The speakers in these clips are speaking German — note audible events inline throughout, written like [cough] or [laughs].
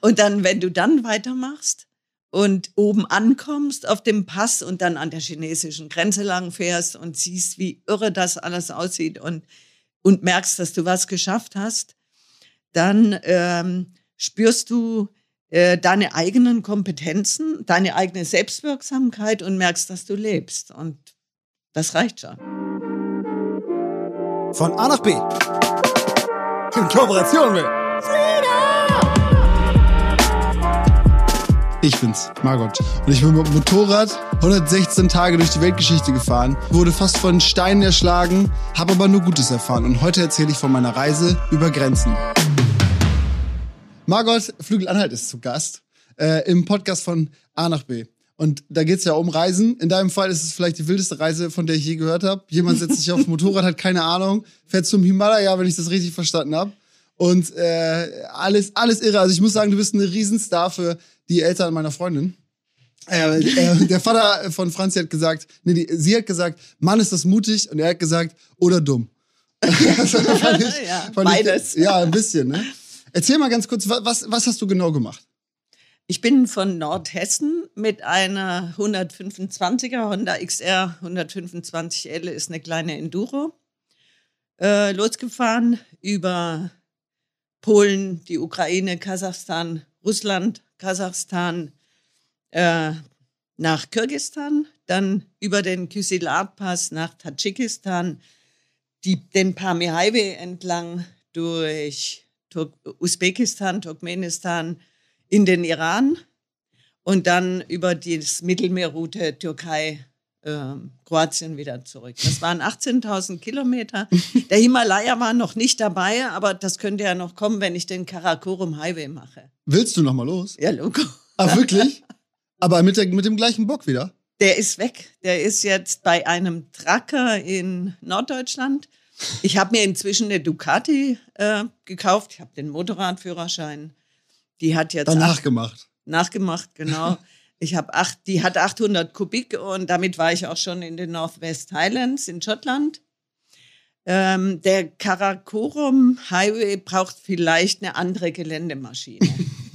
Und dann, wenn du dann weitermachst und oben ankommst auf dem Pass und dann an der chinesischen Grenze lang fährst und siehst, wie irre das alles aussieht und, und merkst, dass du was geschafft hast, dann ähm, spürst du äh, deine eigenen Kompetenzen, deine eigene Selbstwirksamkeit und merkst, dass du lebst. Und das reicht schon. Von A nach B. In Kooperation mit Ich bin's, Margot. Und ich bin mit dem Motorrad 116 Tage durch die Weltgeschichte gefahren, wurde fast von Steinen erschlagen, habe aber nur Gutes erfahren. Und heute erzähle ich von meiner Reise über Grenzen. Margot Flügel-Anhalt ist zu Gast äh, im Podcast von A nach B. Und da geht's ja um Reisen. In deinem Fall ist es vielleicht die wildeste Reise, von der ich je gehört habe. Jemand setzt sich aufs [laughs] Motorrad, hat keine Ahnung, fährt zum Himalaya, wenn ich das richtig verstanden habe. Und äh, alles, alles irre. Also ich muss sagen, du bist ein Riesenstar für die Eltern meiner Freundin. Äh, äh, der Vater von Franzi hat gesagt, nee, die, sie hat gesagt, Mann, ist das mutig. Und er hat gesagt, oder dumm. [laughs] also, fand ich, ja, fand beides. Ich, ja, ein bisschen. Ne? Erzähl mal ganz kurz, was, was hast du genau gemacht? Ich bin von Nordhessen mit einer 125er Honda XR 125L ist eine kleine Enduro äh, losgefahren über Polen, die Ukraine, Kasachstan, Russland, Kasachstan äh, nach Kirgistan, dann über den Kysilat-Pass nach Tadschikistan, die, den Pamir Highway entlang durch Tur Usbekistan, Turkmenistan in den Iran und dann über die Mittelmeerroute Türkei, äh, Kroatien wieder zurück. Das waren 18.000 Kilometer. Der Himalaya war noch nicht dabei, aber das könnte ja noch kommen, wenn ich den Karakorum Highway mache. Willst du noch mal los? Ja, Logo. Ah, wirklich? Aber mit, der, mit dem gleichen Bock wieder? Der ist weg. Der ist jetzt bei einem Tracker in Norddeutschland. Ich habe mir inzwischen eine Ducati äh, gekauft. Ich habe den Motorradführerschein. Die hat jetzt. Dann nachgemacht. Nachgemacht, genau. [laughs] Ich habe acht, die hat 800 Kubik und damit war ich auch schon in den Northwest Highlands in Schottland. Ähm, der Karakorum Highway braucht vielleicht eine andere Geländemaschine.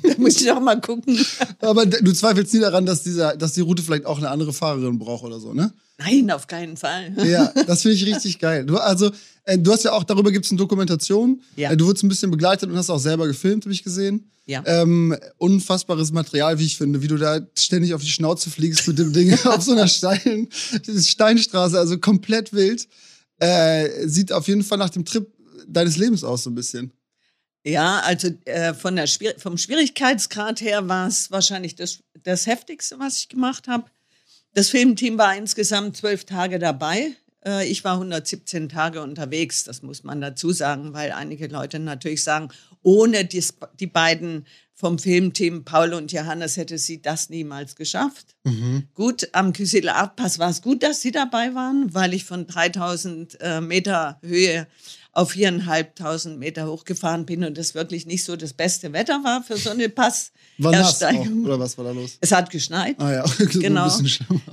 Da [laughs] muss ich auch mal gucken. [laughs] Aber du zweifelst nie daran, dass, dieser, dass die Route vielleicht auch eine andere Fahrerin braucht oder so, ne? Nein, auf keinen Fall. [laughs] ja, das finde ich richtig geil. Du, also, äh, du hast ja auch, darüber gibt es eine Dokumentation. Ja. Äh, du wurdest ein bisschen begleitet und hast auch selber gefilmt, habe ich gesehen. Ja. Ähm, unfassbares Material, wie ich finde, wie du da ständig auf die Schnauze fliegst mit dem Ding auf so einer steilen Steinstraße, also komplett wild. Äh, sieht auf jeden Fall nach dem Trip deines Lebens aus, so ein bisschen. Ja, also äh, von der Schwier vom Schwierigkeitsgrad her war es wahrscheinlich das, das Heftigste, was ich gemacht habe. Das Filmteam war insgesamt zwölf Tage dabei. Äh, ich war 117 Tage unterwegs, das muss man dazu sagen, weil einige Leute natürlich sagen, ohne dies, die beiden vom Filmteam Paul und Johannes hätte sie das niemals geschafft. Mhm. Gut, am Kysil-Pass war es gut, dass sie dabei waren, weil ich von 3000 äh, Meter Höhe auf viereinhalbtausend Meter hochgefahren bin und es wirklich nicht so das beste Wetter war für so eine Pass. War oder was war da los? Es hat geschneit. Ah ja, [laughs] genau.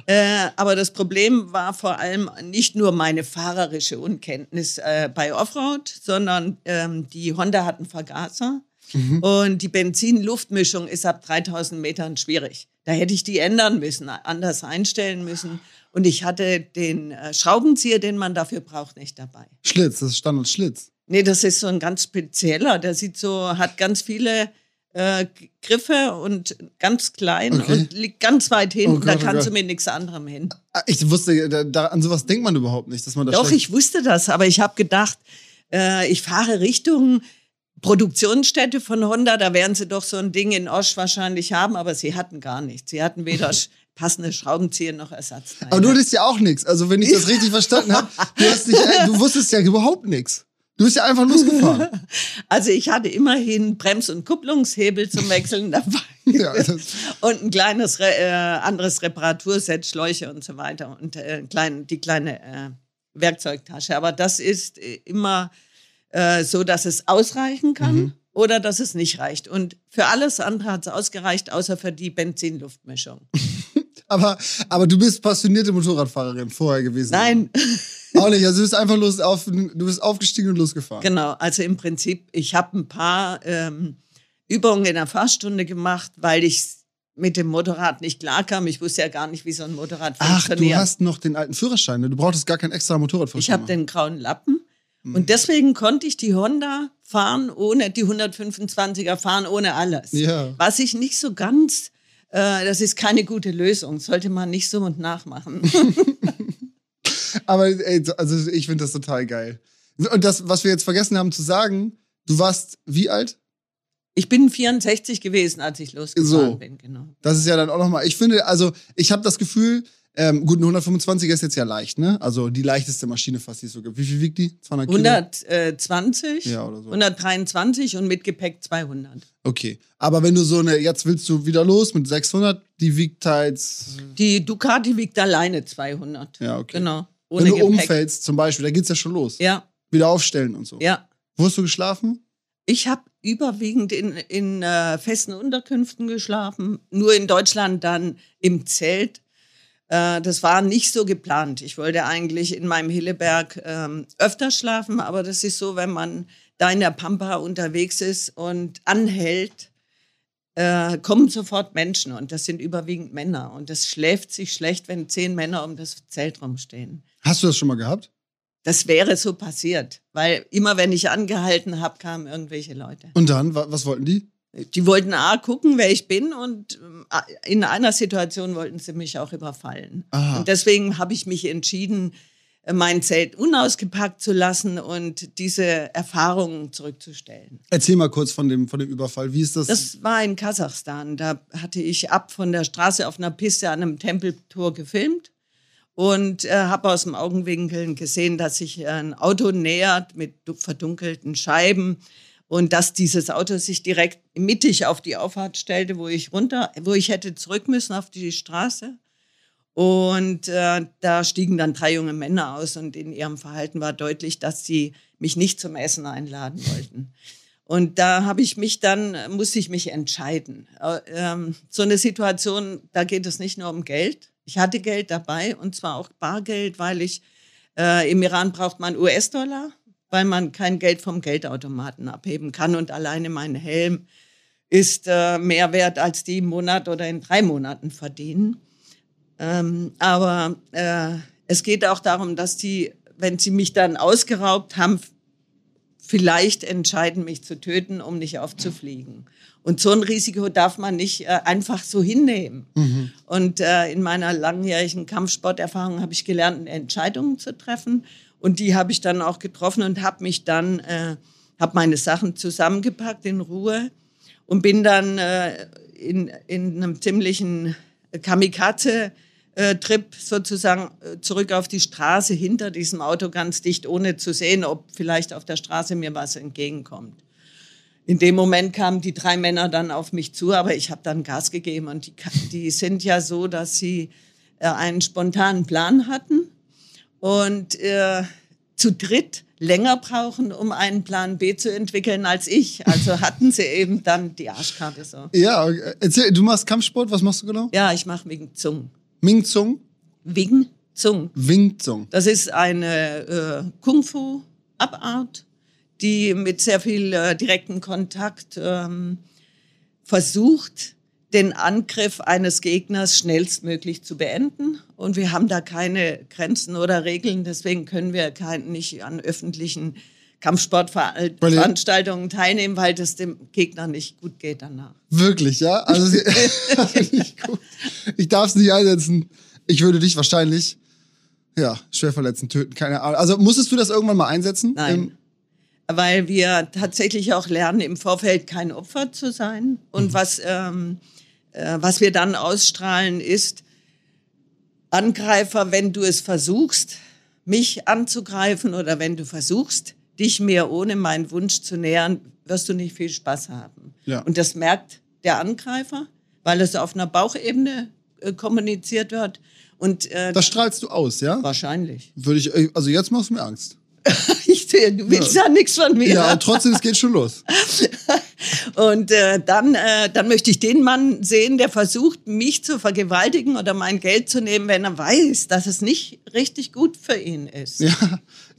Äh, aber das Problem war vor allem nicht nur meine fahrerische Unkenntnis äh, bei Offroad, sondern ähm, die Honda hatten Vergaser. Mhm. Und die Benzin-Luftmischung ist ab 3000 Metern schwierig. Da hätte ich die ändern müssen, anders einstellen müssen. Und ich hatte den äh, Schraubenzieher, den man dafür braucht, nicht dabei. Schlitz, das ist Standard Schlitz. Nee, das ist so ein ganz spezieller. Der sieht so, hat ganz viele äh, Griffe und ganz klein okay. und liegt ganz weit hinten. Oh Gott, da oh kannst oh du mit nichts anderem hin. Ah, ich wusste, da, da, an sowas denkt man überhaupt nicht, dass man das. Doch, ich wusste das, aber ich habe gedacht, äh, ich fahre Richtung Produktionsstätte von Honda, da werden sie doch so ein Ding in Osch wahrscheinlich haben, aber sie hatten gar nichts. Sie hatten weder [laughs] passende Schraubenzieher noch Ersatzteile. Aber du hattest ja auch nichts. Also wenn ich das richtig verstanden habe, du, du wusstest ja überhaupt nichts. Du bist ja einfach losgefahren. [laughs] Also ich hatte immerhin Brems- und Kupplungshebel zum Wechseln [laughs] dabei. ja, und ein kleines äh, anderes Reparaturset, Schläuche und so weiter und äh, klein, die kleine äh, Werkzeugtasche. Aber das ist äh, immer äh, so, dass es ausreichen kann. Mhm oder dass es nicht reicht. Und für alles andere hat es ausgereicht, außer für die Benzin-Luftmischung. [laughs] aber, aber du bist passionierte Motorradfahrerin vorher gewesen. Nein. [laughs] Auch nicht. Also du bist einfach los auf, du bist aufgestiegen und losgefahren. Genau. Also im Prinzip, ich habe ein paar ähm, Übungen in der Fahrstunde gemacht, weil ich mit dem Motorrad nicht klarkam. Ich wusste ja gar nicht, wie so ein Motorrad Ach, funktioniert. du hast noch den alten Führerschein. Ne? Du brauchtest gar kein extra Motorrad ich habe den grauen Lappen und deswegen konnte ich die Honda fahren ohne die 125er fahren ohne alles. Ja. Was ich nicht so ganz, äh, das ist keine gute Lösung. Sollte man nicht so und nachmachen. [laughs] Aber ey, also ich finde das total geil. Und das, was wir jetzt vergessen haben zu sagen, du warst wie alt? Ich bin 64 gewesen, als ich losgefahren So. bin, genau. Das ist ja dann auch nochmal, ich finde, also ich habe das Gefühl, ähm, gut, ein 125er ist jetzt ja leicht, ne? Also die leichteste Maschine fast, die es so gibt. Wie viel wiegt die? 200 Kilo? 120, Ja, oder so. 123 und mit Gepäck 200. Okay. Aber wenn du so eine, jetzt willst du wieder los mit 600, die wiegt halt, Die Ducati wiegt alleine 200. ja, okay. Genau. Wenn Ohne du Gepäck. umfällst zum Beispiel, da geht's ja schon los. Ja, Wieder aufstellen und so. ja. Wo hast du geschlafen? Ich habe überwiegend in, in äh, festen Unterkünften geschlafen, nur in Deutschland dann im Zelt. Äh, das war nicht so geplant. Ich wollte eigentlich in meinem Hilleberg ähm, öfter schlafen, aber das ist so, wenn man da in der Pampa unterwegs ist und anhält, äh, kommen sofort Menschen und das sind überwiegend Männer. Und das schläft sich schlecht, wenn zehn Männer um das Zelt rumstehen. Hast du das schon mal gehabt? Das wäre so passiert, weil immer wenn ich angehalten habe, kamen irgendwelche Leute. Und dann, wa- was wollten die? Die wollten A, gucken, wer ich bin und ähm, in einer Situation wollten sie mich auch überfallen. Aha. Und deswegen habe ich mich entschieden, äh, mein Zelt unausgepackt zu lassen und diese Erfahrungen zurückzustellen. Erzähl mal kurz von dem, von dem Überfall. Wie ist das? Das war in Kasachstan. Da hatte ich ab von der Straße auf einer Piste an einem Tempeltor gefilmt und äh, habe aus dem Augenwinkel gesehen, dass sich ein Auto nähert mit du- verdunkelten Scheiben und dass dieses Auto sich direkt mittig auf die Auffahrt stellte, wo ich runter, wo ich hätte zurück müssen auf die Straße. Und äh, da stiegen dann drei junge Männer aus und in ihrem Verhalten war deutlich, dass sie mich nicht zum Essen einladen wollten. Und da habe ich mich dann, musste ich mich entscheiden. Äh, ähm, so eine Situation, da geht es nicht nur um Geld. Ich hatte Geld dabei und zwar auch Bargeld, weil ich äh, im Iran braucht man US-Dollar, weil man kein Geld vom Geldautomaten abheben kann und alleine mein Helm ist äh, mehr wert, als die im Monat oder in drei Monaten verdienen. Ähm, aber äh, es geht auch darum, dass die, wenn sie mich dann ausgeraubt haben, vielleicht entscheiden, mich zu töten, um nicht aufzufliegen. Und so ein Risiko darf man nicht äh, einfach so hinnehmen. Und äh, in meiner langjährigen Kampfsporterfahrung habe ich gelernt, Entscheidungen zu treffen. Und die habe ich dann auch getroffen und habe mich dann, äh, habe meine Sachen zusammengepackt in Ruhe und bin dann äh, in, in einem ziemlichen Kamikaze-Trip sozusagen äh, zurück auf die Straße hinter diesem Auto ganz dicht, ohne zu sehen, ob vielleicht auf der Straße mir was entgegenkommt. In dem Moment kamen die drei Männer dann auf mich zu, aber ich habe dann Gas gegeben und die, die sind ja so, dass sie äh, einen spontanen Plan hatten und äh, zu dritt länger brauchen, um einen Plan B zu entwickeln als ich. Also [laughs] hatten sie eben dann die Arschkarte so. ja, äh, erzähl, du machst Kampfsport, was machst du genau? Ja, ich mache Wing Zung. Ming Zung? Wing Zung. Wing Zung. Das ist eine äh, Kung-Fu-Abart, die mit sehr viel äh, direktem Kontakt ähm, versucht, den Angriff eines Gegners schnellstmöglich zu beenden. Und wir haben da keine Grenzen oder Regeln, deswegen können wir kein, nicht an öffentlichen Kampfsportveranstaltungen teilnehmen, weil das dem Gegner nicht gut geht danach. Wirklich, ja? Also, sie- [laughs] [laughs] ich darf es nicht einsetzen. Ich würde dich wahrscheinlich, ja, schwer verletzen, töten, keine Ahnung. Also musstest du das irgendwann mal einsetzen? Nein. Ähm, weil wir tatsächlich auch lernen, im Vorfeld kein Opfer zu sein. Und was, ähm, äh, was wir dann ausstrahlen, ist, Angreifer, wenn du es versuchst, mich anzugreifen oder wenn du versuchst, dich mir ohne meinen Wunsch zu nähern, wirst du nicht viel Spaß haben. Ja. Und das merkt der Angreifer, weil es auf einer Bauchebene äh, kommuniziert wird. Und äh, das strahlst du aus, ja? wahrscheinlich. Würde ich, äh, also jetzt machst du mir Angst. [laughs] Du willst ja, nichts von mir. Ja, und trotzdem, es geht schon los. [laughs] Und äh, dann, äh, dann möchte ich den Mann sehen, der versucht, mich zu vergewaltigen oder mein Geld zu nehmen, wenn er weiß, dass es nicht richtig gut für ihn ist. Ja,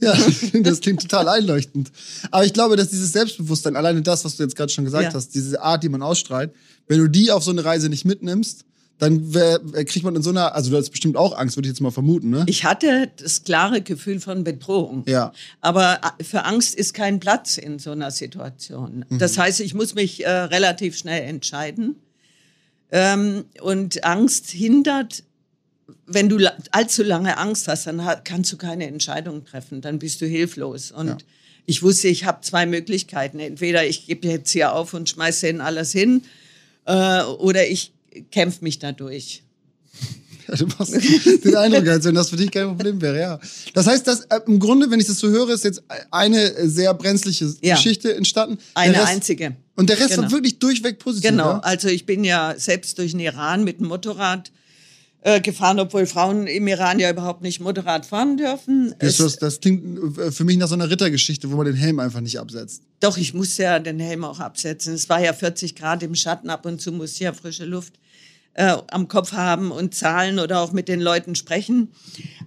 ja, [laughs] das klingt total einleuchtend. Aber ich glaube, dass dieses Selbstbewusstsein, alleine das, was du jetzt gerade schon gesagt Ja. hast, diese Art, die man ausstrahlt, wenn du die auf so eine Reise nicht mitnimmst, dann wär, kriegt man in so einer, also du hast bestimmt auch Angst, würde ich jetzt mal vermuten, ne? Ich hatte das klare Gefühl von Bedrohung. Ja. Aber äh, für Angst ist kein Platz in so einer Situation. Das heißt, ich muss mich äh, relativ schnell entscheiden. Ähm, und Angst hindert, wenn du allzu lange Angst hast, dann kannst du keine Entscheidung treffen. Dann bist du hilflos. Und Ja. ich wusste, ich habe zwei Möglichkeiten. Entweder ich gebe jetzt hier auf und schmeiße hin alles hin, äh, oder ich kämpfe mich dadurch. [laughs] Ja, du machst den Eindruck, als wenn das für dich kein Problem wäre, ja. Das heißt, dass äh, im Grunde, wenn ich das so höre, ist jetzt eine sehr brenzliche Ja. Geschichte entstanden. Eine Rest, einzige. Und der Rest Genau. war wirklich durchweg positiv. Genau, Ja? also ich bin ja selbst durch den Iran mit dem Motorrad äh, gefahren, obwohl Frauen im Iran ja überhaupt nicht Motorrad fahren dürfen. Das, Es, das, klingt äh, für mich nach so einer Rittergeschichte, wo man den Helm einfach nicht absetzt. doch, ich musste ja den Helm auch absetzen. Es war ja 40 Grad im Schatten, ab und zu musste ich ja frische Luft äh, am Kopf haben und zahlen oder auch mit den Leuten sprechen.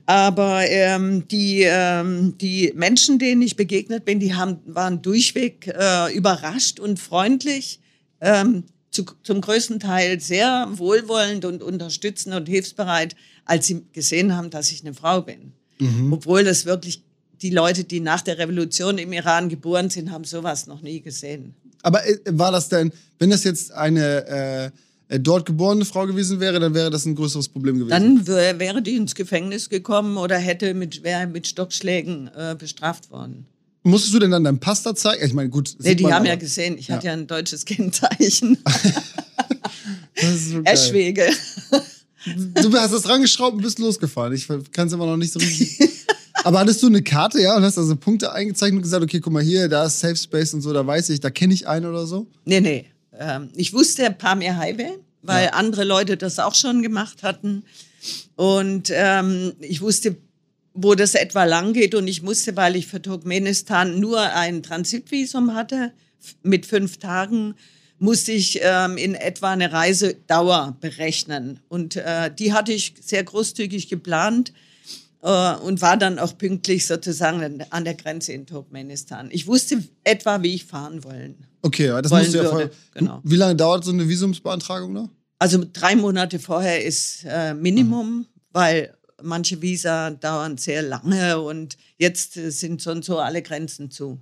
Aber ähm, die, ähm, die Menschen, denen ich begegnet bin, die haben, waren durchweg äh, überrascht und freundlich. Ähm, zu, zum größten Teil sehr wohlwollend und unterstützend und hilfsbereit, als sie gesehen haben, dass ich eine Frau bin. Obwohl das wirklich die Leute, die nach der Revolution im Iran geboren sind, haben sowas noch nie gesehen. Aber äh, war das denn, wenn das jetzt eine äh, dort geborene Frau gewesen wäre, dann wäre das ein größeres Problem gewesen. Dann wär, wäre die ins Gefängnis gekommen oder hätte mit, wäre mit Stockschlägen äh, bestraft worden. Musstest du denn dann deinen Pass da zeigen? Ich meine, gut. Nee, die haben aber. ja gesehen, ich hatte ja ein deutsches Kennzeichen. [laughs] Das ist so geil. Eschwege. Du hast das rangeschraubt und bist losgefahren. Ich kann es immer noch nicht so richtig. [laughs] Aber hattest du eine Karte, ja, und hast also Punkte eingezeichnet und gesagt, okay, guck mal hier, da ist Safe Space und so, da weiß ich, da kenne ich einen oder so? Nee, nee. Ähm, ich wusste ein paar mehr Highway, weil Ja. andere Leute das auch schon gemacht hatten. Und ähm, ich wusste, wo das etwa lang geht. Und ich musste, weil ich für Turkmenistan nur ein Transitvisum hatte, mit fünf Tagen, musste ich ähm, in etwa eine Reisedauer berechnen. Und äh, die hatte ich sehr großzügig geplant und war dann auch pünktlich sozusagen an- der Grenze in Turkmenistan. Ich wusste etwa, wie ich fahren wollen. Okay, das Wollen musst du ja voll. genau. Wie lange dauert so eine Visumsbeantragung noch? Also drei Monate vorher ist äh, Minimum, weil manche Visa dauern sehr lange und jetzt äh, sind so und so alle Grenzen zu.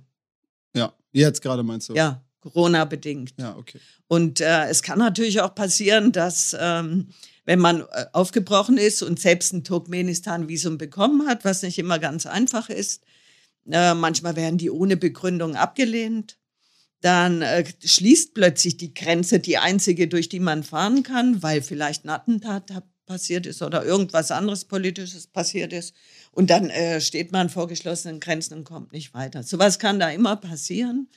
Ja, jetzt gerade meinst du? Ja, Corona bedingt. Ja, okay. Und äh, es kann natürlich auch passieren, dass ähm, wenn man äh, aufgebrochen ist und selbst ein Turkmenistan-Visum bekommen hat, was nicht immer ganz einfach ist, äh, manchmal werden die ohne Begründung abgelehnt. Dann äh, schließt plötzlich die Grenze die einzige, durch die man fahren kann, weil vielleicht ein Attentat passiert ist oder irgendwas anderes Politisches passiert ist. Und dann äh, steht man vor geschlossenen Grenzen und kommt nicht weiter. Sowas kann da immer passieren.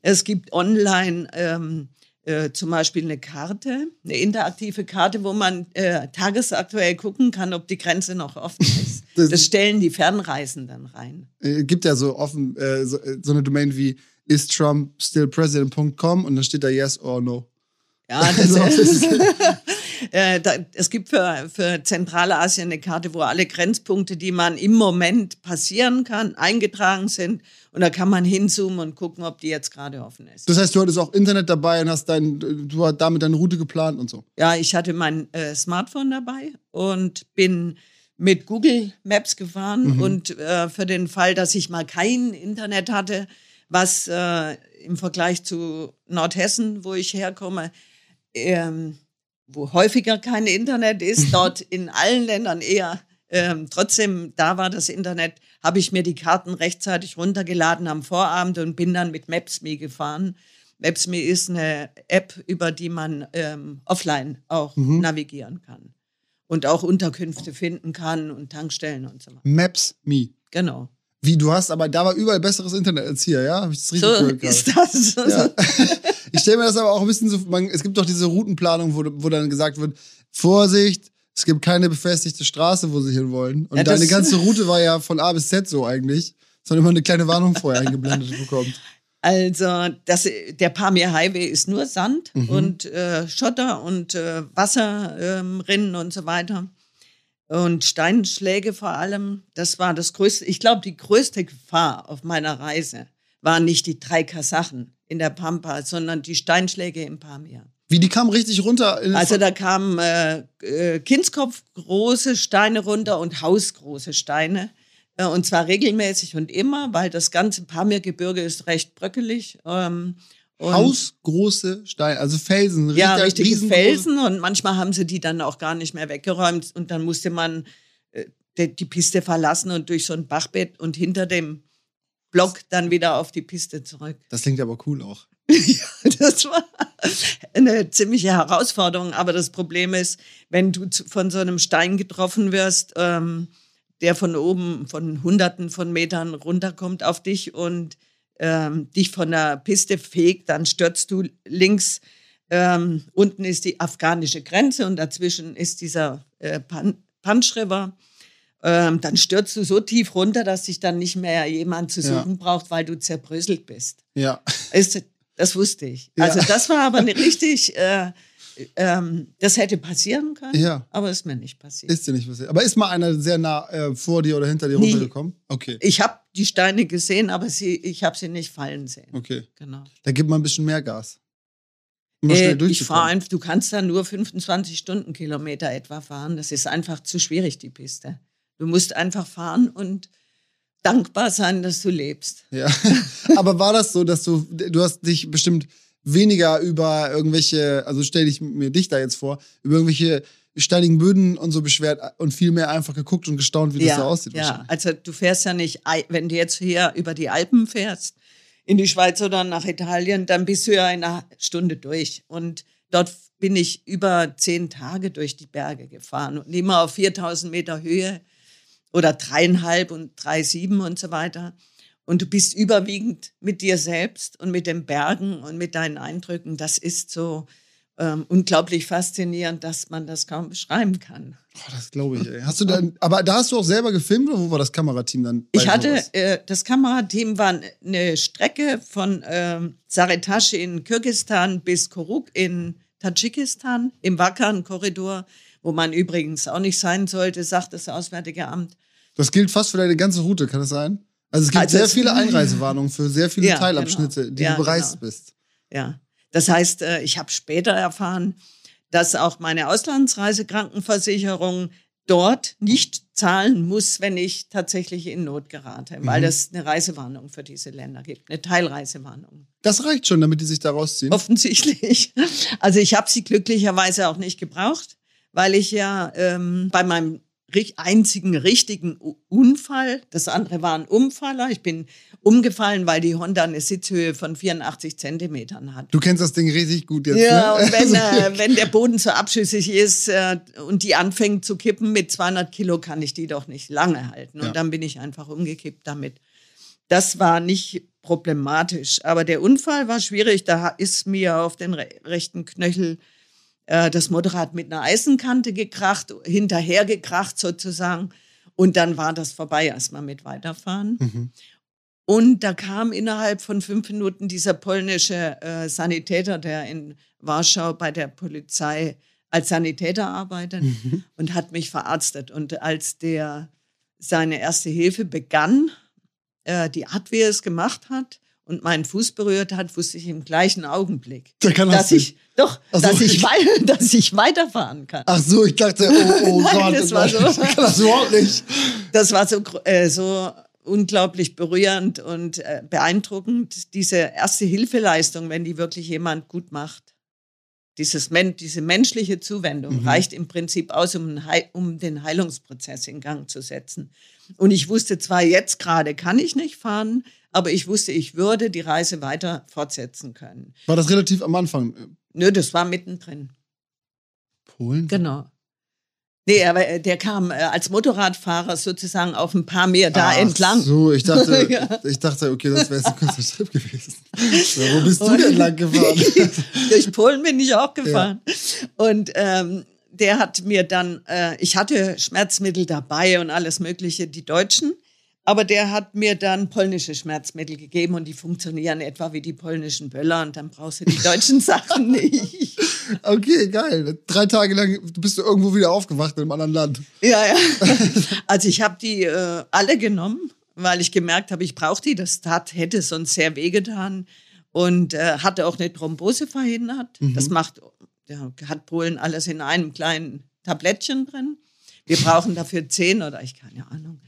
Es gibt online ähm, äh, zum Beispiel eine Karte, eine interaktive Karte, wo man äh, tagesaktuell gucken kann, ob die Grenze noch offen [laughs] ist. Das- Das, stellen die Fernreisenden rein. Äh, gibt ja so offen äh, so, äh, so eine Domain wie istrumpstillpresident.com und dann steht da yes or no. Ja, das, [laughs] So, das ist- [laughs] äh, da, es gibt für, für Zentralasien eine Karte, wo alle Grenzpunkte, die man im Moment passieren kann, eingetragen sind. Und da kann man hinzoomen und gucken, ob die jetzt gerade offen ist. Das heißt, du hattest auch Internet dabei und hast dein, du hast damit deine Route geplant und so. Ja, ich hatte mein äh, Smartphone dabei und bin mit Google Maps gefahren und äh, für den Fall, dass ich mal kein Internet hatte, was äh, im Vergleich zu Nordhessen, wo ich herkomme, ähm, wo häufiger kein Internet ist, [laughs] dort in allen Ländern eher. Ähm, trotzdem, da war das Internet, habe ich mir die Karten rechtzeitig runtergeladen am Vorabend und bin dann mit Maps.me gefahren. Maps.me ist eine App, über die man ähm, offline auch navigieren kann und auch Unterkünfte finden kann und Tankstellen und so weiter. Maps Me. Genau. Wie, du hast, aber da war überall besseres Internet als hier, ja? Hab ich das richtig So gehört ist das. Ja. [laughs] Ich stelle mir das aber auch ein bisschen so, man, es gibt doch diese Routenplanung, wo, wo dann gesagt wird, Vorsicht, es gibt keine befestigte Straße, wo sie hin wollen. Und Ja, deine ganze [laughs] Route war ja von A bis Z so eigentlich, sondern immer eine kleine Warnung vorher eingeblendet bekommt. Also das, der Pamir Highway ist nur Sand mhm. und äh, Schotter und äh, Wasserrinnen ähm, und so weiter. Und Steinschläge vor allem, das war das größte, ich glaube, die größte Gefahr auf meiner Reise waren nicht die drei Kasachen in der Pampa, sondern die Steinschläge im Pamir. Wie, die kamen richtig runter? also da kamen äh, äh, Kindskopf große Steine runter und hausgroße Steine. Äh, und zwar regelmäßig und immer, weil das ganze Pamirgebirge ist recht bröckelig. Ähm, Hausgroße Steine, also Felsen. Ja, richtige Felsen und manchmal haben sie die dann auch gar nicht mehr weggeräumt und dann musste man äh, die, die Piste verlassen und durch so ein Bachbett und hinter dem Block dann wieder auf die Piste zurück. Das klingt aber cool auch. [laughs] ja, das war eine ziemliche Herausforderung. Aber das Problem ist, wenn du von so einem Stein getroffen wirst, ähm, der von oben, von Hunderten von Metern runterkommt auf dich und ähm, dich von der Piste fegt, dann stürzt du links. Ähm, unten ist die afghanische Grenze und dazwischen ist dieser äh, Pan Punch River. Ähm, dann stürzt du so tief runter, dass dich dann nicht mehr jemand zu suchen ja. braucht, weil du zerbröselt bist. Ja. Ist, das wusste ich. Ja. Also das war aber eine richtig, äh, ähm, das hätte passieren können, ja. aber ist mir nicht passiert. Ist dir nicht passiert. Aber ist mal einer sehr nah äh, vor dir oder hinter dir Nie. runtergekommen? Okay. Ich habe die Steine gesehen, aber sie, ich habe sie nicht fallen sehen. Okay. Genau. Da gibt man ein bisschen mehr Gas. Um äh, ich fahre einfach, du kannst da nur 25 Stundenkilometer etwa fahren. Das ist einfach zu schwierig, die Piste. Du musst einfach fahren und dankbar sein, dass du lebst. Ja. [laughs] Aber war das so, dass du, du hast dich bestimmt weniger über irgendwelche, also stell ich mir dich da jetzt vor, über irgendwelche steinigen Böden und so beschwert und viel mehr einfach geguckt und gestaunt, wie ja, das so aussieht. Ja, also du fährst ja nicht, wenn du jetzt hier über die Alpen fährst, in die Schweiz oder nach Italien, dann bist du ja in einer Stunde durch. Und dort bin ich über zehn Tage durch die Berge gefahren und immer auf 4000 Meter Höhe oder dreieinhalb und drei sieben und so weiter. Und du bist überwiegend mit dir selbst und mit den Bergen und mit deinen Eindrücken. Das ist so ähm, unglaublich faszinierend, dass man das kaum beschreiben kann. Oh, das glaube ich. Ey. Hast du dann, aber da hast du auch selber gefilmt oder wo war das Kamerateam dann? Ich hatte, äh, das Kamerateam war eine Strecke von ähm, Saretash in Kirgistan bis Koruk in Tadschikistan im Wakan-Korridor, wo man übrigens auch nicht sein sollte, sagt das Auswärtige Amt. Das gilt fast für deine ganze Route, kann das sein? Also es gibt also sehr viele Einreisewarnungen für sehr viele ja, Teilabschnitte, genau. die ja, du bereist genau. bist. Ja, das heißt, äh, ich habe später erfahren, dass auch meine Auslandsreisekrankenversicherung dort nicht zahlen muss, wenn ich tatsächlich in Not gerate, weil mhm. es eine Reisewarnung für diese Länder gibt, eine Teilreisewarnung. Das reicht schon, damit die sich da rausziehen? Offensichtlich. [laughs] Also ich habe sie glücklicherweise auch nicht gebraucht, weil ich ja ähm, bei meinem einzigen richtigen Unfall. Das andere war ein Umfaller. Ich bin umgefallen, weil die Honda eine Sitzhöhe von 84 Zentimetern hat. Du kennst das Ding richtig gut jetzt. Ja, ne? und wenn, [laughs] äh, wenn der Boden so abschüssig ist äh, und die anfängt zu kippen mit 200 Kilo, kann ich die doch nicht lange halten. Und ja. dann bin ich einfach umgekippt damit. Das war nicht problematisch, aber der Unfall war schwierig. Da ist mir auf den rechten Knöchel das Motorrad mit einer Eisenkante gekracht, hinterher gekracht sozusagen. Und dann war das vorbei erstmal mit weiterfahren. Mhm. Und da kam innerhalb von fünf Minuten dieser polnische äh, Sanitäter, der in Warschau bei der Polizei als Sanitäter arbeitet mhm. und hat mich verarztet. Und als der seine erste Hilfe begann, äh, die Art, wie er es gemacht hat, und meinen Fuß berührt hat, wusste ich im gleichen Augenblick, dass ich doch, so, dass ich, ich [laughs] dass ich weiterfahren kann. Ach so, ich dachte, oh, oh [laughs] Nein, Gott, das war so, ich kann das überhaupt nicht. Das war so, äh, so unglaublich berührend und äh, beeindruckend. Diese erste Hilfeleistung, wenn die wirklich jemand gut macht. Dieses, diese menschliche Zuwendung mhm. reicht im Prinzip aus, um, um den Heilungsprozess in Gang zu setzen. Und ich wusste zwar jetzt gerade, kann ich nicht fahren, aber ich wusste, ich würde die Reise weiter fortsetzen können. War das relativ am Anfang? Nö, das war mittendrin. Polen? Genau. Nee, aber äh, der kam äh, als Motorradfahrer sozusagen auf ein paar mehr da Ach entlang. So, ich dachte, [laughs] ja. ich dachte, okay, das wäre ein kurzer Trip gewesen. wo bist du denn lang gefahren? [laughs] Durch Polen bin ich auch gefahren. Ja. Und ähm, der hat mir dann, äh, ich hatte Schmerzmittel dabei und alles Mögliche, die Deutschen. Aber der hat mir dann polnische Schmerzmittel gegeben und die funktionieren etwa wie die polnischen Böller und dann brauchst du die deutschen [laughs] Sachen nicht. Okay, geil. Drei Tage lang bist du irgendwo wieder aufgewacht in einem anderen Land. Ja, ja. [laughs] Also ich habe die äh, alle genommen, weil ich gemerkt habe, ich brauche die. Das tat, hätte sonst sehr wehgetan und äh, hatte auch eine Thrombose verhindert. Mhm. Das macht, ja, hat Polen alles in einem kleinen Tablettchen drin. Wir brauchen dafür zehn oder ich keine Ahnung.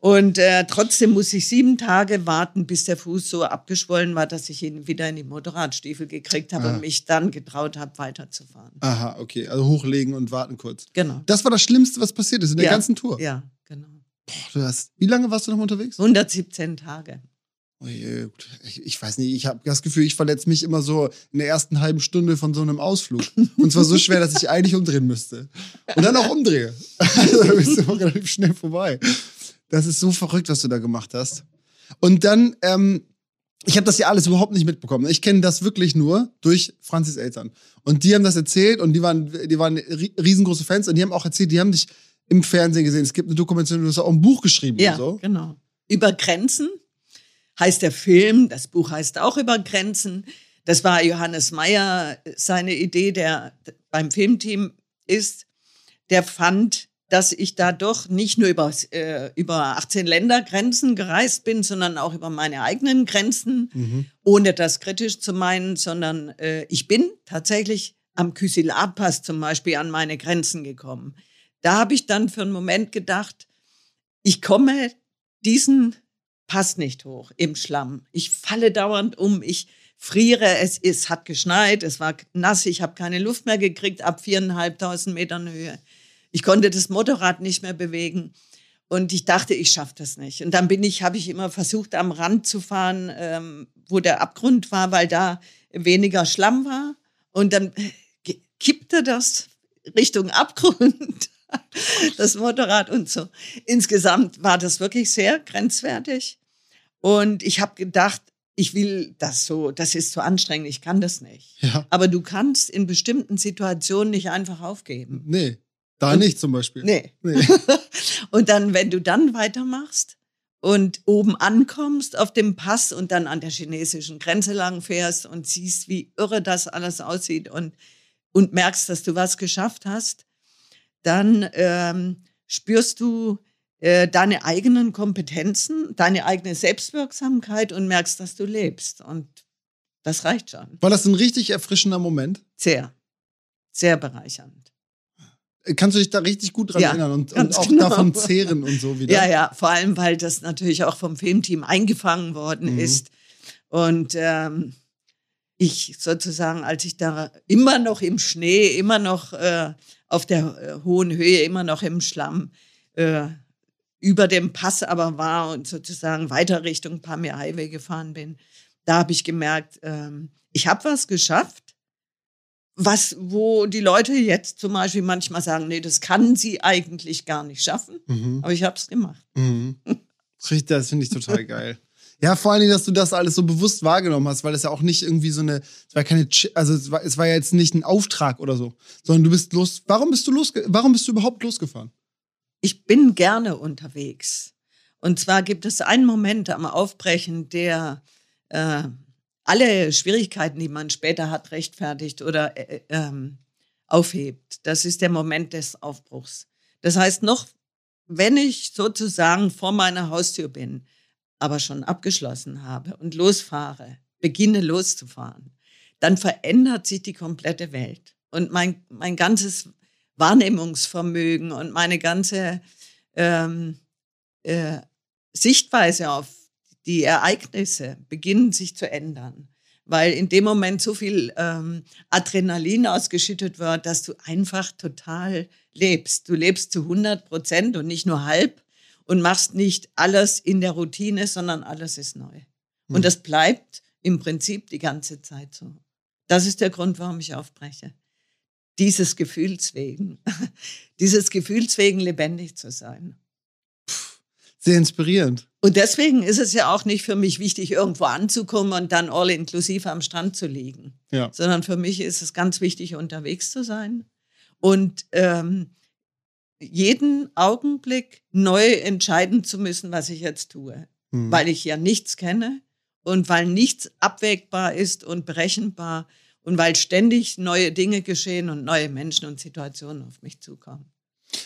Und äh, trotzdem muss ich sieben Tage warten, bis der Fuß so abgeschwollen war, dass ich ihn wieder in die Motorradstiefel gekriegt habe Ah. und mich dann getraut habe, weiterzufahren. Aha, okay. Also hochlegen und warten kurz. Genau. Das war das Schlimmste, was passiert ist in der Ja. ganzen Tour. Ja, genau. Boah, du hast, wie lange warst du noch unterwegs? 117 Tage. Ich, ich weiß nicht, ich habe das Gefühl, ich verletze mich immer so in der ersten halben Stunde von so einem Ausflug. Und zwar so schwer, dass ich eigentlich umdrehen müsste. Und dann auch umdrehe. [laughs] Also da bist du immer [laughs] relativ schnell vorbei. Das ist so verrückt, was du da gemacht hast. Und dann, ähm, ich habe das ja alles überhaupt nicht mitbekommen. Ich kenne das wirklich nur durch Franzis Eltern. Und die haben das erzählt und die waren, die waren ri- riesengroße Fans und die haben auch erzählt, die haben dich im Fernsehen gesehen. Es gibt eine Dokumentation, du hast auch ein Buch geschrieben Ja, so. genau. Über Grenzen heißt der Film, das Buch heißt auch über Grenzen. Das war Johannes Meyer seine Idee, der beim Filmteam ist. Der fand, dass ich da doch nicht nur über, äh, über 18 Ländergrenzen gereist bin, sondern auch über meine eigenen Grenzen, Mhm. ohne das kritisch zu meinen, sondern äh, ich bin tatsächlich am Kysilat-Pass zum Beispiel an meine Grenzen gekommen. Da habe ich dann für einen Moment gedacht, ich komme diesen Pass nicht hoch im Schlamm. Ich falle dauernd um, ich friere, es, es hat geschneit, es war nass, ich habe keine Luft mehr gekriegt ab viereinhalbtausend Metern Höhe. Ich konnte das Motorrad nicht mehr bewegen und ich dachte, ich schaffe das nicht. Und dann bin ich, habe ich immer versucht, am Rand zu fahren, ähm, wo der Abgrund war, weil da weniger Schlamm war. Und dann äh, kippte das Richtung Abgrund, [laughs] das Motorrad und so. Insgesamt war das wirklich sehr grenzwertig. Und ich habe gedacht, ich will das so, das ist zu anstrengend, ich kann das nicht. Ja. Aber du kannst in bestimmten Situationen nicht einfach aufgeben. Nee, da Und- nicht zum Beispiel. Nee. Nee. [laughs] Und dann, wenn du dann weitermachst und oben ankommst auf dem Pass und dann an der chinesischen Grenze lang fährst und siehst, wie irre das alles aussieht und, und merkst, dass du was geschafft hast, dann ähm, spürst du äh, deine eigenen Kompetenzen, deine eigene Selbstwirksamkeit und merkst, dass du lebst. Und das reicht schon. War das ein richtig erfrischender Moment? Sehr, sehr bereichernd. Kannst du dich da richtig gut dran Ja, erinnern und, und auch genau. davon zehren und so wieder? Ja, ja, vor allem, weil das natürlich auch vom Filmteam eingefangen worden Mhm. ist. Und ähm, ich sozusagen, als ich da immer noch im Schnee, immer noch äh, auf der äh, hohen Höhe, immer noch im Schlamm äh, über dem Pass aber war und sozusagen weiter Richtung Pamir Highway gefahren bin, da habe ich gemerkt, ähm, ich habe was geschafft, was, wo die Leute jetzt zum Beispiel manchmal sagen, nee, das kann sie eigentlich gar nicht schaffen. Mhm. Aber ich habe es gemacht. Mhm. Richtig, das finde ich total geil. Ja, vor allen Dingen, dass du das alles so bewusst wahrgenommen hast, weil es ja auch nicht irgendwie so eine, es war keine, also es war, es war ja jetzt nicht ein Auftrag oder so, sondern du bist los. Warum bist du losge, warum bist du überhaupt losgefahren? Ich bin gerne unterwegs. Und zwar gibt es einen Moment am Aufbrechen, der äh, alle Schwierigkeiten, die man später hat, rechtfertigt oder äh, ähm, aufhebt. Das ist der Moment des Aufbruchs. Das heißt, noch wenn ich sozusagen vor meiner Haustür bin, aber schon abgeschlossen habe und losfahre, beginne loszufahren, dann verändert sich die komplette Welt. Und mein, mein ganzes Wahrnehmungsvermögen und meine ganze ähm, äh, Sichtweise auf die Ereignisse beginnen sich zu ändern. Weil in dem Moment so viel ähm, Adrenalin ausgeschüttet wird, dass du einfach total lebst. Du lebst zu 100 Prozent und nicht nur halb und machst nicht alles in der Routine, sondern alles ist neu. Und das bleibt im Prinzip die ganze Zeit so. Das ist der Grund, warum ich aufbreche. Dieses Gefühls wegen. [laughs] Dieses Gefühls wegen lebendig zu sein. Sehr inspirierend. Und deswegen ist es ja auch nicht für mich wichtig, irgendwo anzukommen und dann all inklusiv am Strand zu liegen. Ja. Sondern für mich ist es ganz wichtig, unterwegs zu sein. Und ähm, jeden Augenblick neu entscheiden zu müssen, was ich jetzt tue, mhm. weil ich ja nichts kenne und weil nichts abwägbar ist und berechenbar und weil ständig neue Dinge geschehen und neue Menschen und Situationen auf mich zukommen.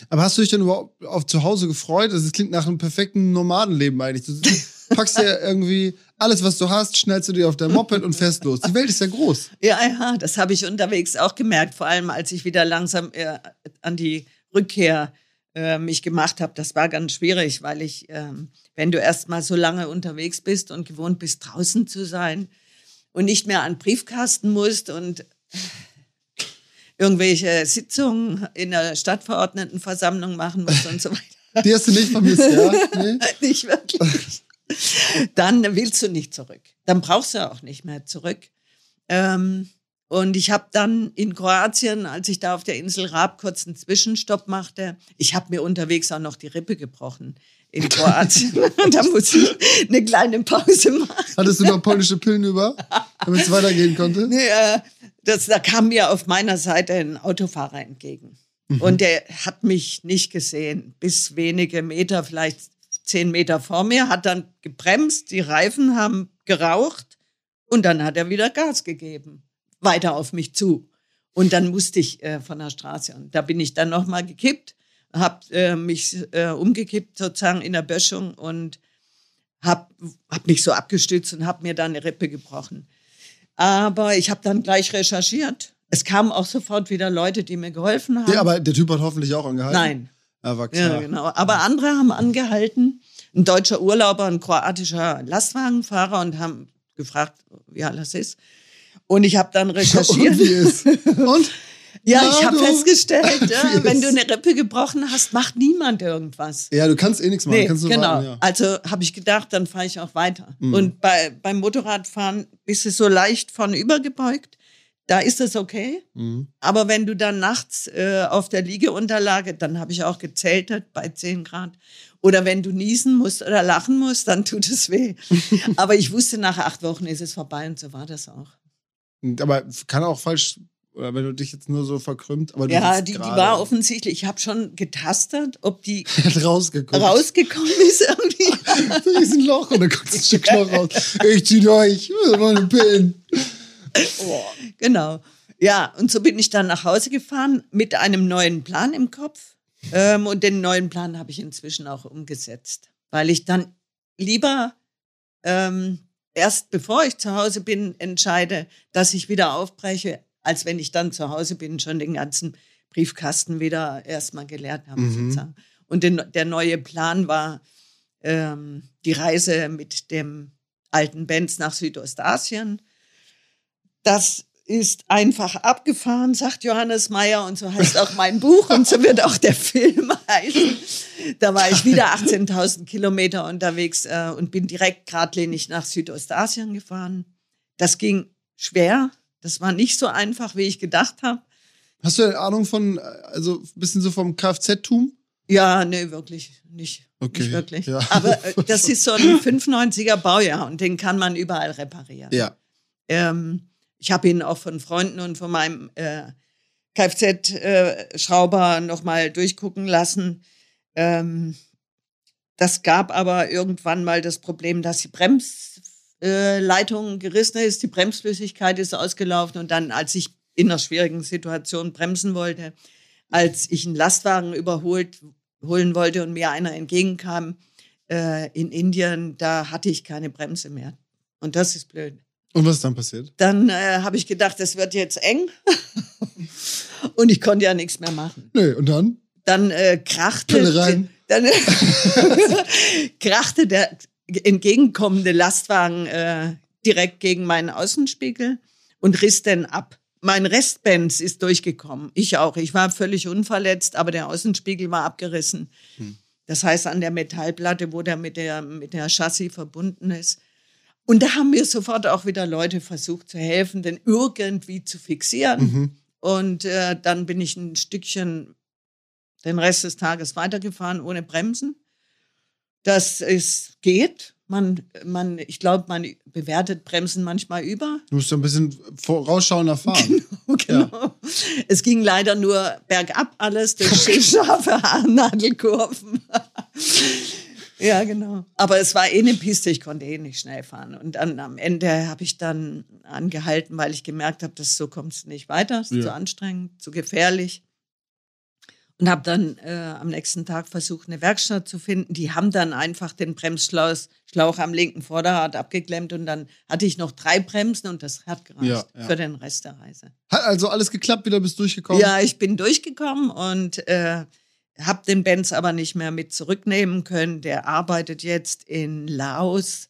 Aber hast du dich denn überhaupt auf zu Hause gefreut? Das klingt nach einem perfekten Nomadenleben eigentlich. Du packst ja irgendwie alles, was du hast, schnellst du dir auf dein Moped und fährst los. Die Welt ist ja groß. Ja, ja, das habe ich unterwegs auch gemerkt. Vor allem, als ich wieder langsam äh, an die Rückkehr äh, mich gemacht habe. Das war ganz schwierig, weil ich, ähm, wenn du erst mal so lange unterwegs bist und gewohnt bist, draußen zu sein und nicht mehr an Briefkasten musst und irgendwelche Sitzungen in der Stadtverordnetenversammlung machen musst und so weiter. Die hast du nicht vermisst, ja? [laughs] Nee? nicht wirklich. Dann willst du nicht zurück. Dann brauchst du auch nicht mehr zurück. Ähm, und ich habe dann in Kroatien, als ich da auf der Insel Raab kurz einen Zwischenstopp machte, ich habe mir unterwegs auch noch die Rippe gebrochen in Kroatien. [laughs] [laughs] da muss ich eine kleine Pause machen. Hattest du noch polnische Pillen über, damit es weitergehen konnte? Nee, äh, das, da kam mir auf meiner Seite ein Autofahrer entgegen. Mhm. Und der hat mich nicht gesehen, bis wenige Meter, vielleicht zehn Meter vor mir, hat dann gebremst, die Reifen haben geraucht und dann hat er wieder Gas gegeben weiter auf mich zu. Und dann musste ich äh, von der Straße. Und da bin ich dann nochmal gekippt, habe äh, mich äh, umgekippt sozusagen in der Böschung und habe hab mich so abgestützt und habe mir dann eine Rippe gebrochen. Aber ich habe dann gleich recherchiert. Es kamen auch sofort wieder Leute, die mir geholfen haben. Ja, aber der Typ hat hoffentlich auch angehalten. Nein. Klar. Ja, genau. Aber andere haben angehalten. Ein deutscher Urlauber, ein kroatischer Lastwagenfahrer und haben gefragt, wie alles ist. Und ich habe dann [laughs] recherchiert. Und wie ist? [laughs] Und? Ja, Na, ich habe festgestellt, [laughs] ja, wenn du eine Rippe gebrochen hast, macht niemand irgendwas. Ja, du kannst eh nichts machen. Nee, genau. Warten, ja. Also habe ich gedacht, dann fahre ich auch weiter. Mhm. Und bei, beim Motorradfahren bist du so leicht vornüber gebeugt. Da ist das okay. Mhm. Aber wenn du dann nachts äh, auf der Liegeunterlage, dann habe ich auch gezeltet bei 10 Grad. Oder wenn du niesen musst oder lachen musst, dann tut es weh. [laughs] Aber ich wusste, nach acht Wochen ist es vorbei und so war das auch. Aber kann auch falsch, oder wenn du dich jetzt nur so verkrümmt. Aber ja, die, die war offensichtlich, ich habe schon getastet, ob die [laughs] rausgekommen. rausgekommen ist irgendwie. da ist ein Loch und dann kommt ein Stück Loch raus. Ich zieh durch, meine Pillen. Oh. Genau. Ja, und so bin ich dann nach Hause gefahren mit einem neuen Plan im Kopf. Ähm, und den neuen Plan habe ich inzwischen auch umgesetzt, weil ich dann lieber ähm, erst bevor ich zu Hause bin, entscheide, dass ich wieder aufbreche, als wenn ich dann zu Hause bin, schon den ganzen Briefkasten wieder erstmal geleert habe. Mhm. Sozusagen. Und den, der neue Plan war ähm, die Reise mit dem alten Benz nach Südostasien. Das ist einfach abgefahren, sagt Johannes Meyer und so heißt auch mein Buch und so wird auch der Film [laughs] heißen. Da war ich wieder 18.000 Kilometer unterwegs äh, und bin direkt geradlinig nach Südostasien gefahren. Das ging schwer. Das war nicht so einfach, wie ich gedacht habe. Hast du eine Ahnung von, also ein bisschen so vom Kfz-Tum? Ja, nee, wirklich nicht. Okay. Nicht wirklich. Ja. Aber äh, [laughs] das ist so ein 95er Baujahr und den kann man überall reparieren. Ja. Ähm, ich habe ihn auch von Freunden und von meinem äh, Kfz-Schrauber äh, nochmal durchgucken lassen. Ähm, das gab aber irgendwann mal das Problem, dass die Bremsleitung äh, gerissen ist, die Bremsflüssigkeit ist ausgelaufen und dann, als ich in einer schwierigen Situation bremsen wollte, als ich einen Lastwagen überholt holen wollte und mir einer entgegenkam äh, in Indien, da hatte ich keine Bremse mehr. Und das ist blöd. Und was ist dann passiert? Dann äh, habe ich gedacht, es wird jetzt eng. [laughs] und ich konnte ja nichts mehr machen. Nee, und dann? Dann äh, krachte, Pille rein. [laughs] Dann, [laughs] krachte der entgegenkommende Lastwagen äh, direkt gegen meinen Außenspiegel und riss den ab. Mein Restbenz ist durchgekommen. Ich auch. Ich war völlig unverletzt, aber der Außenspiegel war abgerissen. Hm. Das heißt, an der Metallplatte, wo der mit der, mit der Chassis verbunden ist, und da haben mir sofort auch wieder Leute versucht zu helfen, den irgendwie zu fixieren. Mhm. Und äh, dann bin ich ein Stückchen den Rest des Tages weitergefahren ohne Bremsen. Das ist, geht. Man, man, ich glaube, man bewertet Bremsen manchmal über. Du musst ja ein bisschen vorausschauender fahren. [laughs] Genau, genau. Es ging leider nur bergab alles durch scharfe Nadelkurven. [laughs] ja, genau. Aber es war eh eine Piste, ich konnte eh nicht schnell fahren. Und dann am Ende habe ich dann angehalten, weil ich gemerkt habe, dass so kommt es nicht weiter, es ist Ja. zu anstrengend, zu gefährlich. Und habe dann äh, am nächsten Tag versucht, eine Werkstatt zu finden. Die haben dann einfach den Bremsschlauch Schlauch am linken Vorderrad abgeklemmt und dann hatte ich noch drei Bremsen und das hat gereicht Ja, ja. für den Rest der Reise. Hat also alles geklappt, wieder bist durchgekommen? Ja, ich bin durchgekommen und äh, habe den Benz aber nicht mehr mit zurücknehmen können. Der arbeitet jetzt in Laos,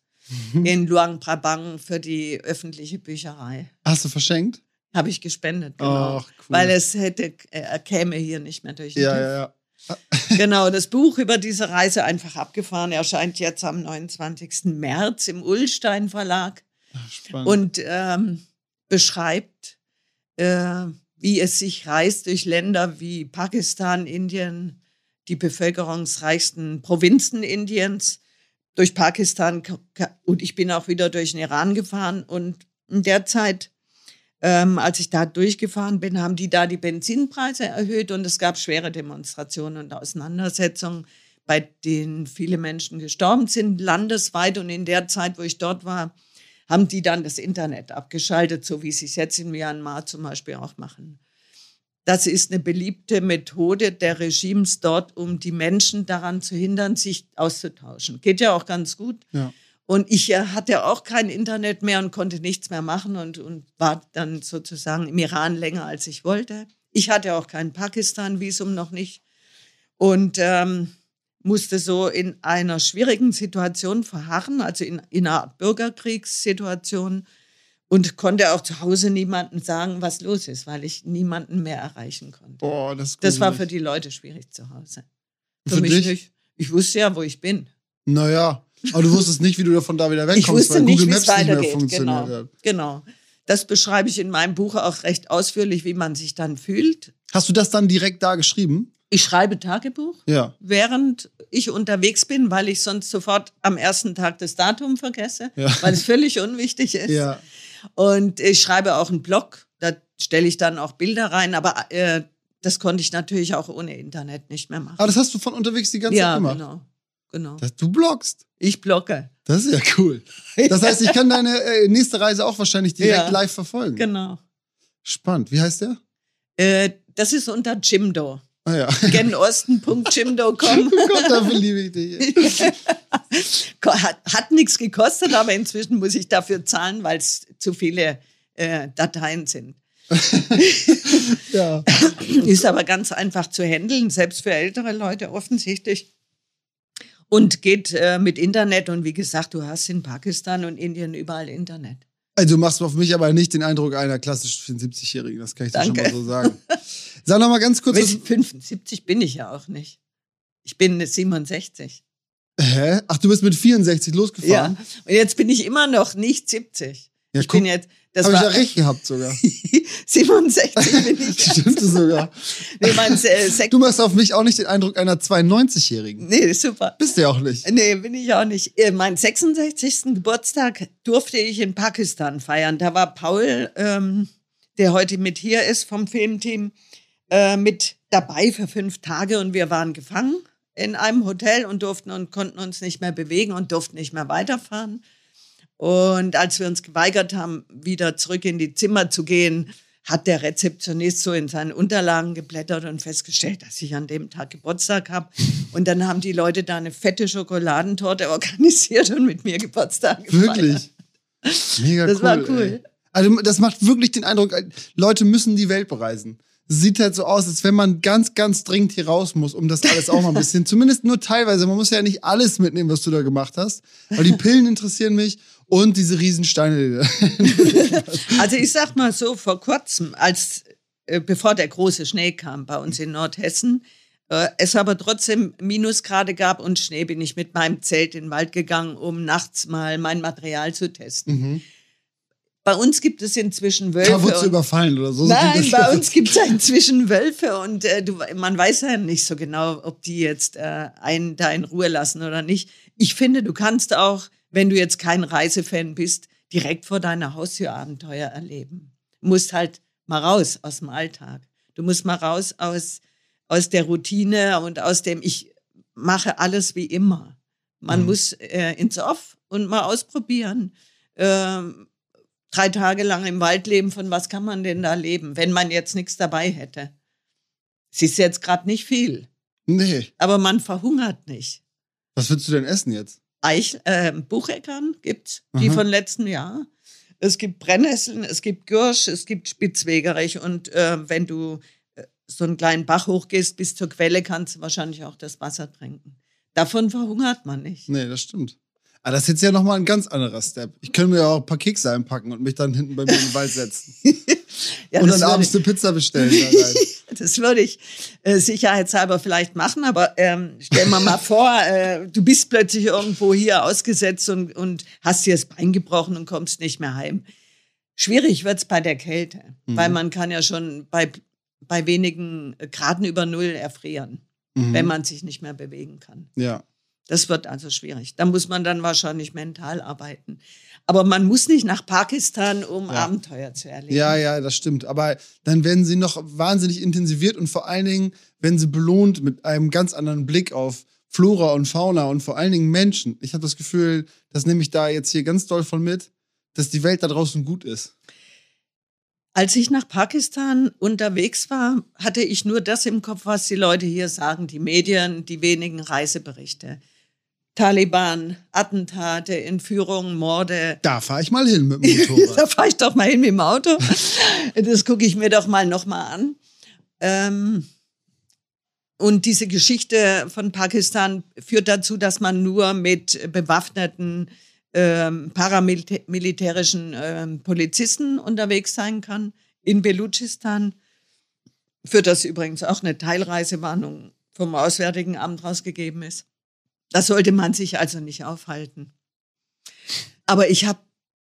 Mhm. in Luang Prabang für die öffentliche Bücherei. Hast du verschenkt? Habe ich gespendet, genau. Ach, cool. Weil es hätte, er käme hier nicht mehr durch den Ja, ja, ja. [laughs] [laughs] Genau, das Buch über diese Reise einfach abgefahren erscheint jetzt am 29. März im Ullstein Verlag Spannend. und ähm, beschreibt, äh, wie es sich reist durch Länder wie Pakistan, Indien, die bevölkerungsreichsten Provinzen Indiens, durch Pakistan und ich bin auch wieder durch den Iran gefahren und in der Zeit, ähm, als ich da durchgefahren bin, haben die da die Benzinpreise erhöht und es gab schwere Demonstrationen und Auseinandersetzungen, bei denen viele Menschen gestorben sind, landesweit und in der Zeit, wo ich dort war, haben die dann das Internet abgeschaltet, so wie sie es jetzt in Myanmar zum Beispiel auch machen. Das ist eine beliebte Methode der Regimes dort, um die Menschen daran zu hindern, sich auszutauschen. Geht ja auch ganz gut. ja. Und ich äh, hatte auch kein Internet mehr und konnte nichts mehr machen und, und war dann sozusagen im Iran länger, als ich wollte. Ich hatte auch kein Pakistan-Visum noch nicht und ähm, musste so in einer schwierigen Situation verharren, also in, in einer Art Bürgerkriegssituation und konnte auch zu Hause niemandem sagen, was los ist, weil ich niemanden mehr erreichen konnte. Boah, das Das war für die Leute schwierig zu Hause. Für mich dich? nicht. Ich wusste ja, wo ich bin. Naja, aber du wusstest nicht, wie du von da wieder Ich wegkommst, wusste weil nicht, Google Maps nicht mehr funktioniert Genau, hat. genau. Das beschreibe ich in meinem Buch auch recht ausführlich, wie man sich dann fühlt. Hast du das dann direkt da geschrieben? Ich schreibe Tagebuch, Ja. während ich unterwegs bin, weil ich sonst sofort am ersten Tag das Datum vergesse, Ja. weil es völlig unwichtig ist. Ja. Und ich schreibe auch einen Blog, da stelle ich dann auch Bilder rein, aber äh, das konnte ich natürlich auch ohne Internet nicht mehr machen. Aber das hast du von unterwegs die ganze ja, Zeit gemacht. genau. Genau. Das, du bloggst. Ich blogge. Das ist ja cool. Das heißt, ich kann deine äh, nächste Reise auch wahrscheinlich direkt Ja. live verfolgen. Genau. Spannend. Wie heißt der? Äh, das ist unter Jimdo. Ah ja. genosten.jimdo.com. [laughs] Oh Gott, dafür liebe ich dich. [laughs] hat, hat nichts gekostet, aber inzwischen muss ich dafür zahlen, weil es zu viele äh, Dateien sind. [laughs] Ja. Ist aber ganz einfach zu handeln, selbst für ältere Leute offensichtlich. Und geht äh, mit Internet. Und wie gesagt, du hast in Pakistan und Indien überall Internet. Also du machst auf mich aber nicht den Eindruck einer klassisch 74-Jährigen, das kann ich dir schon Danke. mal so sagen. Sag noch mal ganz kurz. Du, 75 bin ich ja auch nicht. Ich bin 67. hä? Ach, du bist mit 64 Ja. losgefahren? Und jetzt bin ich immer noch nicht 70. Ja, ich guck, bin jetzt, das Habe ich ja recht gehabt sogar. [laughs] 67 bin ich. [laughs] Stimmte sogar. Nee, mein, äh, Du machst auf mich auch nicht den Eindruck einer 92-Jährigen. nee, super. Bist du ja auch nicht. Nee, bin ich auch nicht. Äh, Mein 66. Geburtstag durfte ich in Pakistan feiern. Da war Paul, ähm, der heute mit hier ist vom Filmteam, äh, mit dabei für fünf Tage und wir waren gefangen in einem Hotel und durften und konnten uns nicht mehr bewegen und durften nicht mehr weiterfahren. Und als wir uns geweigert haben, wieder zurück in die Zimmer zu gehen, hat der Rezeptionist so in seinen Unterlagen geblättert und festgestellt, dass ich an dem Tag Geburtstag habe. Und dann haben die Leute da eine fette Schokoladentorte organisiert und mit mir Geburtstag gefeiert. Wirklich. Mega Das cool. war cool. Ey. Also das macht wirklich den Eindruck, Leute müssen die Welt bereisen. Sieht halt so aus, als wenn man ganz, ganz dringend hier raus muss, um das alles auch mal ein bisschen, [laughs] zumindest nur teilweise. Man muss ja nicht alles mitnehmen, was du da gemacht hast. Weil die [laughs] Pillen interessieren mich und diese Riesensteine. [laughs] Also ich sag mal so, vor kurzem, als äh, bevor der große Schnee kam bei uns in Nordhessen, äh, es aber trotzdem Minusgrade gab und Schnee, bin ich mit meinem Zelt in den Wald gegangen, um nachts mal mein Material zu testen. Mhm. Bei uns gibt es inzwischen Wölfe. Da wurdest du und- überfallen oder so. Nein, bei uns gibt es inzwischen Wölfe und äh, du, man weiß ja nicht so genau, ob die jetzt äh, einen da in Ruhe lassen oder nicht. Ich finde, du kannst auch wenn du jetzt kein Reisefan bist, direkt vor deiner Haustür Abenteuer erleben. Du musst halt mal raus aus dem Alltag. Du musst mal raus aus, aus der Routine und aus dem, ich mache alles wie immer. Man mhm. muss äh, ins Off und mal ausprobieren. Ähm, drei Tage lang im Wald leben, von was kann man denn da leben, wenn man jetzt nichts dabei hätte? Es ist jetzt gerade nicht viel. Nee. Aber man verhungert nicht. Was willst du denn essen jetzt? Eich, äh, Bucheckern gibt's, die Aha. von letztem Jahr. Es gibt Brennnesseln, es gibt Gürsch, es gibt Spitzwegerich und äh, wenn du äh, so einen kleinen Bach hochgehst bis zur Quelle, kannst du wahrscheinlich auch das Wasser trinken. Davon verhungert man nicht. Nee, das stimmt. Aber das ist jetzt ja nochmal ein ganz anderer Step. Ich könnte mir ja auch ein paar Kekse einpacken und mich dann hinten bei mir im Wald setzen. [laughs] ja, und dann abends eine Pizza bestellen. [laughs] [laughs] das würde ich äh, sicherheitshalber vielleicht machen, aber ähm, stell mir mal vor, äh, du bist plötzlich irgendwo hier ausgesetzt und, und hast dir das Bein gebrochen und kommst nicht mehr heim. Schwierig wird's bei der Kälte, mhm. weil man kann ja schon bei, bei wenigen Graden über Null erfrieren, mhm. wenn man sich nicht mehr bewegen kann. Ja. Das wird also schwierig. Da muss man dann wahrscheinlich mental arbeiten. Aber man muss nicht nach Pakistan, um ja. Abenteuer zu erleben. Ja, ja, das stimmt. Aber dann werden sie noch wahnsinnig intensiviert und vor allen Dingen werden sie belohnt mit einem ganz anderen Blick auf Flora und Fauna und vor allen Dingen Menschen. Ich habe das Gefühl, das nehme ich da jetzt hier ganz doll von mit, dass die Welt da draußen gut ist. Als ich nach Pakistan unterwegs war, hatte ich nur das im Kopf, was die Leute hier sagen, die Medien, die wenigen Reiseberichte. Taliban, Attentate, Entführungen, Morde. Da fahre ich mal hin mit dem [laughs] Motorrad. da fahre ich doch mal hin mit dem Auto. Das gucke ich mir doch mal nochmal an. Ähm, und diese Geschichte von Pakistan führt dazu, dass man nur mit bewaffneten ähm, paramilitärischen ähm, Polizisten unterwegs sein kann. In Belutschistan führt das übrigens auch eine Teilreisewarnung vom Auswärtigen Amt rausgegeben ist. Da sollte man sich also nicht aufhalten. Aber ich habe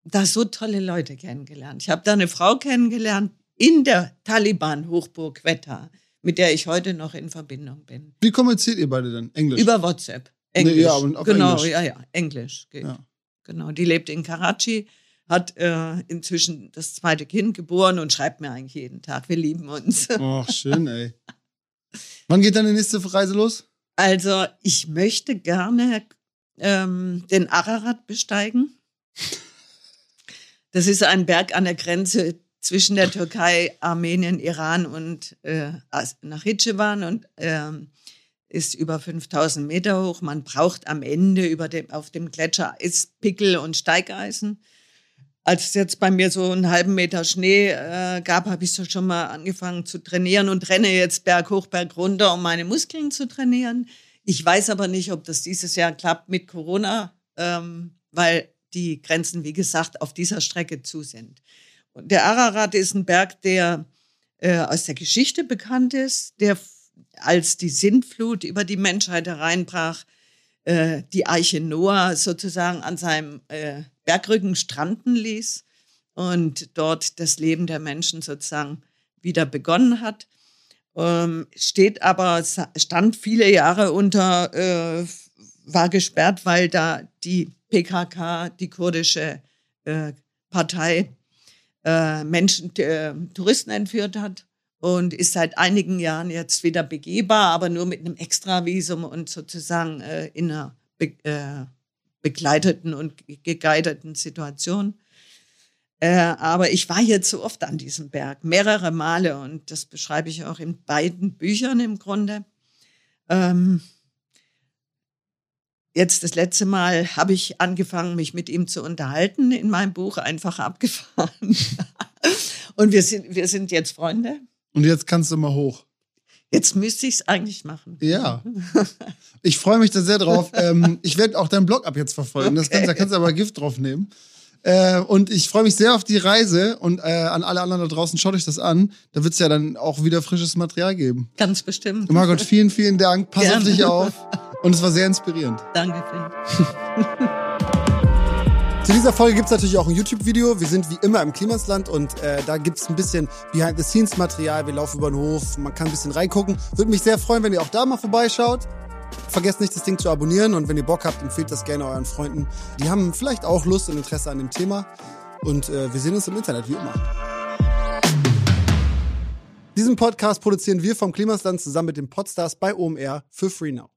da so tolle Leute kennengelernt. Ich habe da eine Frau kennengelernt in der Taliban-Hochburg Quetta, mit der ich heute noch in Verbindung bin. Wie kommuniziert ihr beide denn? Englisch? Über WhatsApp. Englisch. Nee, ja, aber genau, Englisch. ja, ja, Englisch geht. Ja. Genau, die lebt in Karachi, hat äh, inzwischen das zweite Kind geboren und schreibt mir eigentlich jeden Tag, wir lieben uns. Ach, schön, ey. Wann geht deine nächste Reise los? Also ich möchte gerne ähm, den Ararat besteigen. Das ist ein Berg an der Grenze zwischen der Türkei, Armenien, Iran und äh, Nachitschewan und äh, ist über 5000 Meter hoch. Man braucht am Ende über dem, auf dem Gletscher Eispickel und Steigeisen als es jetzt bei mir so einen halben Meter Schnee äh, gab, habe ich so schon mal angefangen zu trainieren und renne jetzt Berg hoch, Berg runter, um meine Muskeln zu trainieren. Ich weiß aber nicht, ob das dieses Jahr klappt mit Corona, ähm, weil die Grenzen, wie gesagt, auf dieser Strecke zu sind. Und der Ararat ist ein Berg, der äh, aus der Geschichte bekannt ist, der als die Sintflut über die Menschheit hereinbrach, äh, die Eiche Noah sozusagen an seinem äh, Bergrücken stranden ließ und dort das Leben der Menschen sozusagen wieder begonnen hat. Ähm, steht aber, stand viele Jahre unter, äh, war gesperrt, weil da die PKK, die kurdische äh, Partei, äh, Menschen, äh, Touristen entführt hat und ist seit einigen Jahren jetzt wieder begehbar, aber nur mit einem Extravisum und sozusagen äh, in einer be äh, begleiteten und geguideten Situation. Äh, aber ich war jetzt so oft an diesem Berg, mehrere Male und das beschreibe ich auch in beiden Büchern im Grunde. Ähm, jetzt das letzte Mal habe ich angefangen, mich mit ihm zu unterhalten in meinem Buch, einfach abgefahren. [laughs] und wir sind, wir sind jetzt Freunde. Und jetzt kannst du mal hoch. Jetzt müsste ich es eigentlich machen. Ja. Ich freue mich da sehr drauf. [laughs] ähm, ich werde auch deinen Blog ab jetzt verfolgen. Okay. Das kannst, da kannst du aber Gift drauf nehmen. Äh, und ich freue mich sehr auf die Reise und äh, an alle anderen da draußen, schaut euch das an. Da wird es ja dann auch wieder frisches Material geben. Ganz bestimmt. Margot, vielen, vielen Dank. Pass Gerne. auf dich auf. Und es war sehr inspirierend. Danke. [laughs] Zu dieser Folge gibt es natürlich auch ein YouTube-Video. Wir sind wie immer im Klimasland und äh, da gibt es ein bisschen Behind-the-Scenes-Material. Wir laufen über den Hof, man kann ein bisschen reingucken. Würde mich sehr freuen, wenn ihr auch da mal vorbeischaut. vergesst nicht, das Ding zu abonnieren und wenn ihr Bock habt, empfehlt das gerne euren Freunden. Die haben vielleicht auch Lust und Interesse an dem Thema. Und äh, wir sehen uns im Internet, wie immer. Diesen Podcast produzieren wir vom Klimasland zusammen mit den Podstars bei OMR für Free Now.